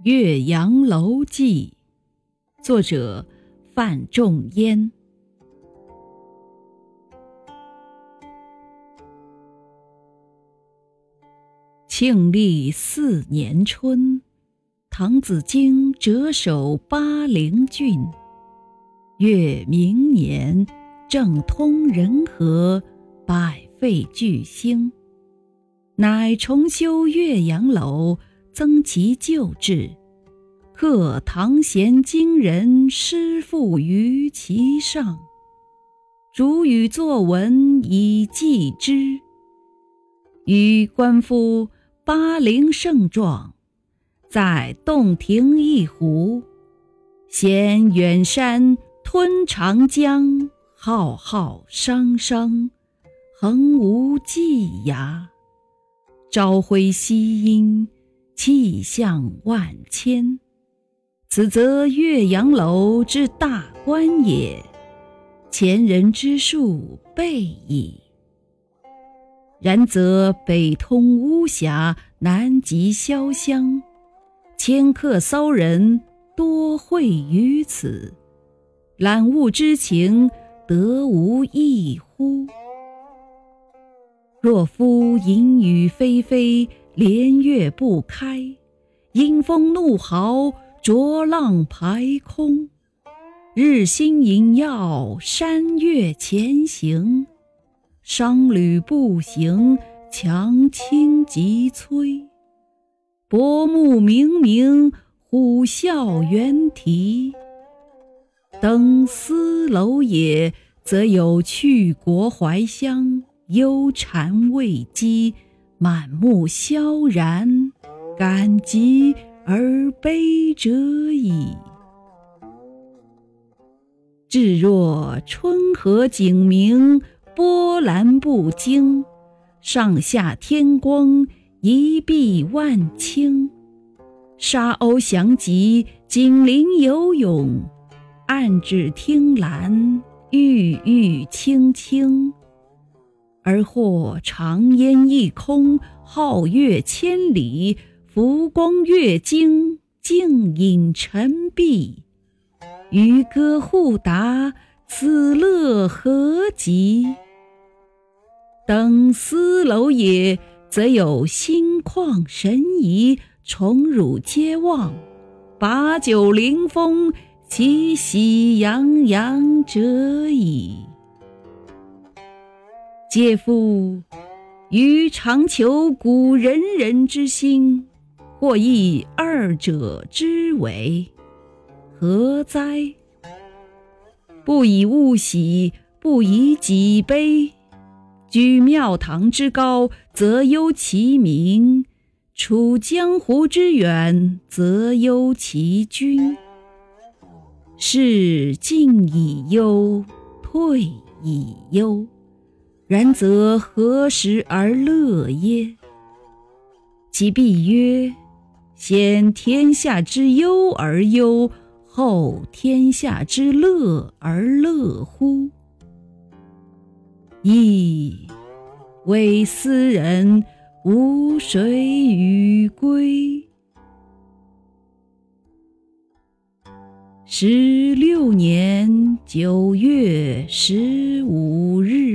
《岳阳楼记》作者范仲淹。庆历四年春，滕子京谪守巴陵郡。越明年，政通人和，百废具兴，乃重修岳阳楼。增其旧制，刻唐贤今人诗赋于其上，主语作文以记之。予观夫巴陵胜状，在洞庭一湖，衔远山吞长江，浩浩汤汤，横无际涯。朝晖夕阴。气象万千，此则岳阳楼之大观也。前人之述备矣。然则北通巫峡，南极潇湘，迁客骚人多会于此，览物之情，得无异乎？若夫淫雨霏霏。连月不开，阴风怒号，浊浪排空。日星隐曜，山岳前行。商旅步行，樯倾楫摧。薄暮冥冥，虎啸猿啼。登斯楼也，则有去国怀乡，忧谗畏讥。满目萧然，感极而悲者矣。至若春和景明，波澜不惊，上下天光，一碧万顷。沙鸥翔集，锦鳞游泳，岸芷汀兰，郁郁青青。而或长烟一空，皓月千里，浮光跃金，静影沉璧。渔歌互答，此乐何极！登斯楼也，则有心旷神怡，宠辱皆忘，把酒临风，其喜洋洋者矣。嗟夫！予尝求古仁人之心，或异二者之为，何哉？不以物喜，不以己悲。居庙堂之高，则忧其民；处江湖之远，则忧其君。是进以忧，退以忧。然则何时而乐耶？其必曰：先天下之忧而忧，后天下之乐而乐乎？噫！微斯人，吾谁与归？十六年九月十五日。